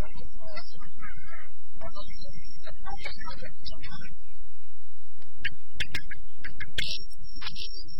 いい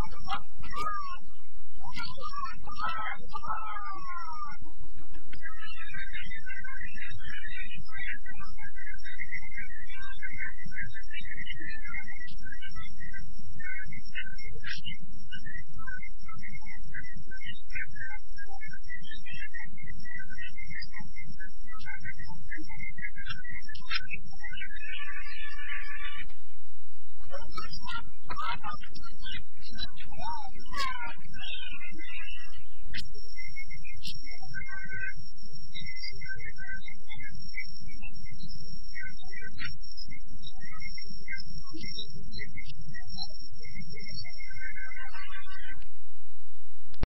I'm going to go to the hospital. I'm going to go to the hospital. I'm going to go to the hospital.